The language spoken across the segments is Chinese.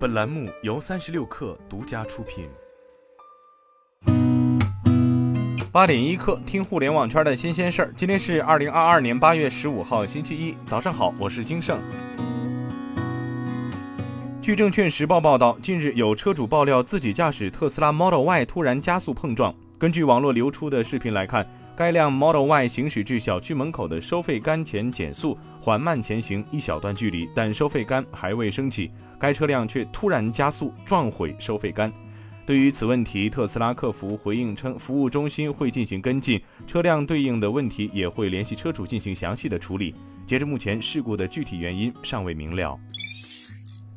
本栏目由三十六氪独家出品。八点一刻，听互联网圈的新鲜事儿。今天是二零二二年八月十五号，星期一，早上好，我是金盛。据证券时报报道，近日有车主爆料自己驾驶特斯拉 Model Y 突然加速碰撞。根据网络流出的视频来看，该辆 Model Y 行驶至小区门口的收费杆前减速，缓慢前行一小段距离，但收费杆还未升起，该车辆却突然加速撞毁收费杆。对于此问题，特斯拉客服回应称，服务中心会进行跟进，车辆对应的问题也会联系车主进行详细的处理。截至目前，事故的具体原因尚未明了。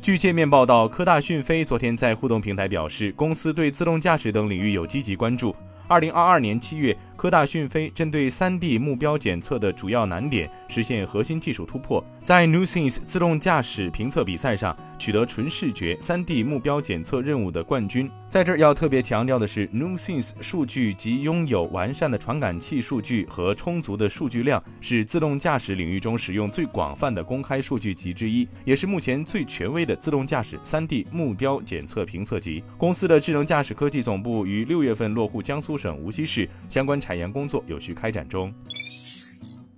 据界面报道，科大讯飞昨天在互动平台表示，公司对自动驾驶等领域有积极关注。二零二二年七月，科大讯飞针对三 D 目标检测的主要难点，实现核心技术突破，在 New Sense 自动驾驶评测比赛上取得纯视觉三 D 目标检测任务的冠军。在这儿要特别强调的是，New Sense 数据集拥有完善的传感器数据和充足的数据量，是自动驾驶领域中使用最广泛的公开数据集之一，也是目前最权威的自动驾驶三 D 目标检测评测集。公司的智能驾驶科技总部于六月份落户江苏省无锡市，相关产海洋工作有序开展中。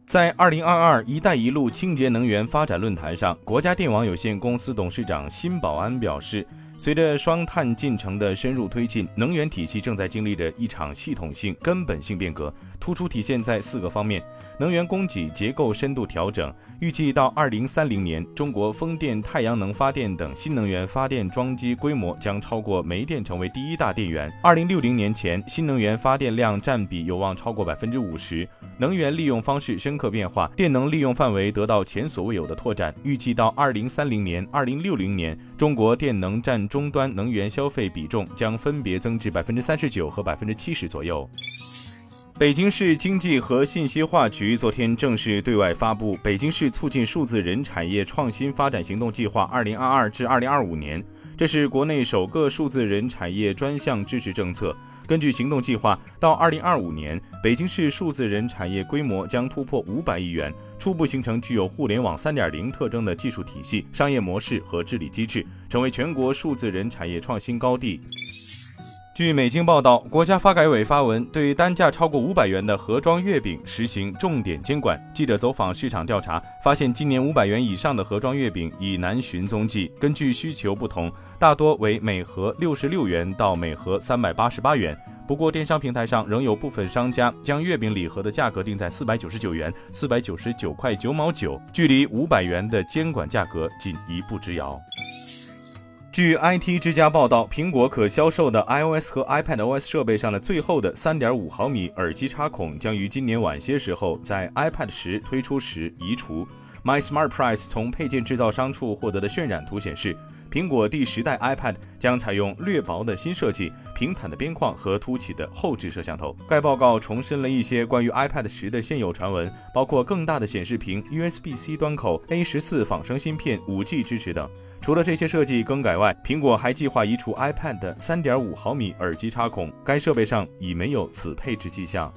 在二零二二“一带一路”清洁能源发展论坛上，国家电网有限公司董事长辛保安表示。随着双碳进程的深入推进，能源体系正在经历着一场系统性、根本性变革，突出体现在四个方面：能源供给结构深度调整。预计到二零三零年，中国风电、太阳能发电等新能源发电装机规模将超过煤电，成为第一大电源。二零六零年前，新能源发电量占比有望超过百分之五十。能源利用方式深刻变化，电能利用范围得到前所未有的拓展。预计到二零三零年、二零六零年，中国电能占终端能源消费比重将分别增至百分之三十九和百分之七十左右。北京市经济和信息化局昨天正式对外发布《北京市促进数字人产业创新发展行动计划（二零二二至二零二五年）》，这是国内首个数字人产业专项支持政策。根据行动计划，到二零二五年，北京市数字人产业规模将突破五百亿元，初步形成具有互联网三点零特征的技术体系、商业模式和治理机制，成为全国数字人产业创新高地。据美经报道，国家发改委发文，对单价超过五百元的盒装月饼实行重点监管。记者走访市场调查，发现今年五百元以上的盒装月饼已难寻踪迹。根据需求不同，大多为每盒六十六元到每盒三百八十八元。不过，电商平台上仍有部分商家将月饼礼盒的价格定在四百九十九元、四百九十九块九毛九，距离五百元的监管价格仅一步之遥。据 IT 之家报道，苹果可销售的 iOS 和 iPadOS 设备上的最后的3.5毫米耳机插孔将于今年晚些时候在 iPad 十推出时移除。MySmartPrice 从配件制造商处获得的渲染图显示，苹果第十代 iPad 将采用略薄的新设计、平坦的边框和凸起的后置摄像头。该报告重申了一些关于 iPad 十的现有传闻，包括更大的显示屏、USB-C 端口、A14 仿生芯片、5G 支持等。除了这些设计更改外，苹果还计划移除 iPad 的3.5毫米耳机插孔，该设备上已没有此配置迹象。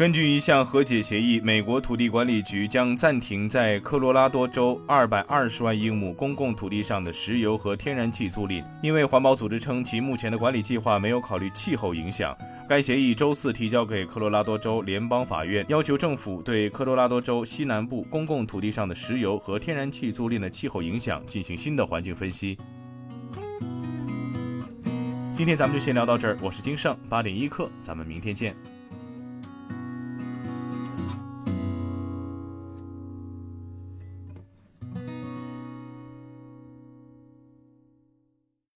根据一项和解协议，美国土地管理局将暂停在科罗拉多州220万英亩公共土地上的石油和天然气租赁，因为环保组织称其目前的管理计划没有考虑气候影响。该协议周四提交给科罗拉多州联邦法院，要求政府对科罗拉多州西南部公共土地上的石油和天然气租赁的气候影响进行新的环境分析。今天咱们就先聊到这儿，我是金盛，八点一刻，咱们明天见。